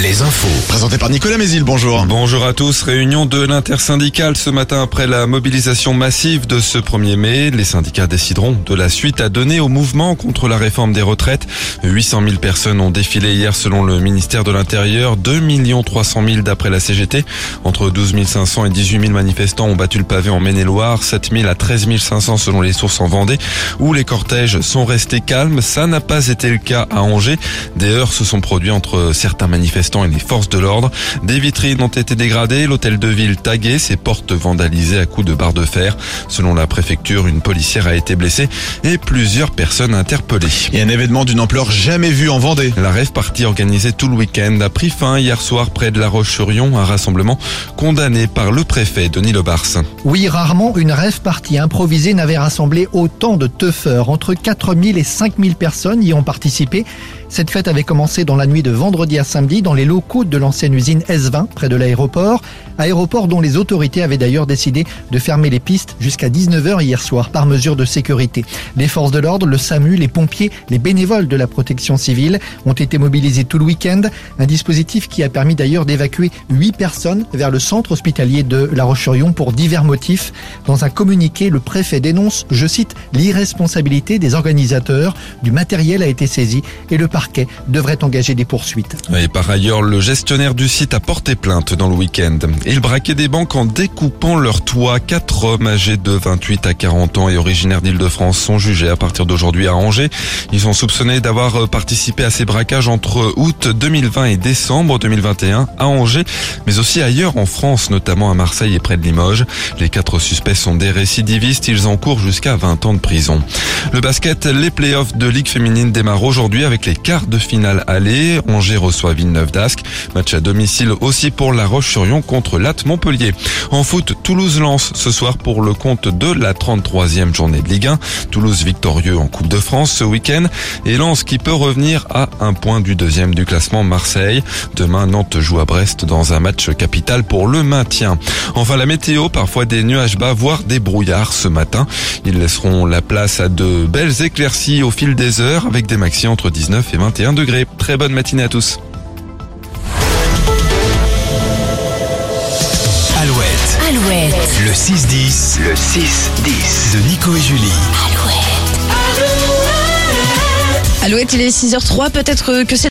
Les infos. Présenté par Nicolas Mézil, bonjour. Bonjour à tous. Réunion de l'intersyndicale ce matin après la mobilisation massive de ce 1er mai. Les syndicats décideront de la suite à donner au mouvement contre la réforme des retraites. 800 000 personnes ont défilé hier selon le ministère de l'Intérieur. 2 300 000 d'après la CGT. Entre 12 500 et 18 000 manifestants ont battu le pavé en Maine-et-Loire. 7 000 à 13 500 selon les sources en Vendée où les cortèges sont restés calmes. Ça n'a pas été le cas à Angers. Des heurts se sont produits entre certains manifestants et les forces de l'ordre. Des vitrines ont été dégradées, l'hôtel de ville tagué, ses portes vandalisées à coups de barres de fer. Selon la préfecture, une policière a été blessée et plusieurs personnes interpellées. Et un événement d'une ampleur jamais vue en Vendée. La rêve partie organisée tout le week-end a pris fin hier soir près de La Roche-sur-Yon, un rassemblement condamné par le préfet Denis Lebars. Oui, rarement une rêve partie improvisée n'avait rassemblé autant de teufeurs. Entre 4000 et 5000 personnes y ont participé. Cette fête avait commencé dans la nuit de vendredi à samedi dans les locaux de l'ancienne usine S20 près de l'aéroport. Aéroport dont les autorités avaient d'ailleurs décidé de fermer les pistes jusqu'à 19h hier soir par mesure de sécurité. Les forces de l'ordre, le SAMU, les pompiers, les bénévoles de la protection civile ont été mobilisés tout le week-end. Un dispositif qui a permis d'ailleurs d'évacuer 8 personnes vers le centre hospitalier de La Roche-sur-Yon pour divers motifs. Dans un communiqué, le préfet dénonce, je cite, l'irresponsabilité des organisateurs. Du matériel a été saisi et le parquet devrait engager des poursuites. Et par ailleurs, le gestionnaire du site a porté plainte dans le week-end. Il braquait des banques en découpant leur toit. Quatre hommes âgés de 28 à 40 ans et originaires d'Île-de-France sont jugés à partir d'aujourd'hui à Angers. Ils sont soupçonnés d'avoir participé à ces braquages entre août 2020 et décembre 2021 à Angers, mais aussi ailleurs en France, notamment à Marseille et près de Limoges. Les quatre suspects sont des récidivistes. Ils encourent jusqu'à 20 ans de prison. Le basket, les playoffs de Ligue féminine démarrent aujourd'hui avec les quart de finale aller. Angers reçoit Villeneuve d'Ascq. Match à domicile aussi pour La Roche-sur-Yon contre Latte Montpellier. En foot, Toulouse lance ce soir pour le compte de la 33e journée de Ligue 1. Toulouse victorieux en Coupe de France ce week-end et Lens qui peut revenir à un point du deuxième du classement Marseille. Demain, Nantes joue à Brest dans un match capital pour le maintien. Enfin, la météo, parfois des nuages bas, voire des brouillards ce matin. Ils laisseront la place à de belles éclaircies au fil des heures avec des maxi entre 19 et 21 degrés. Très bonne matinée à tous. Alouette, Alouette, le 6-10, le 6-10 de Nico et Julie. Alouette, il est 6h03, peut-être que c'est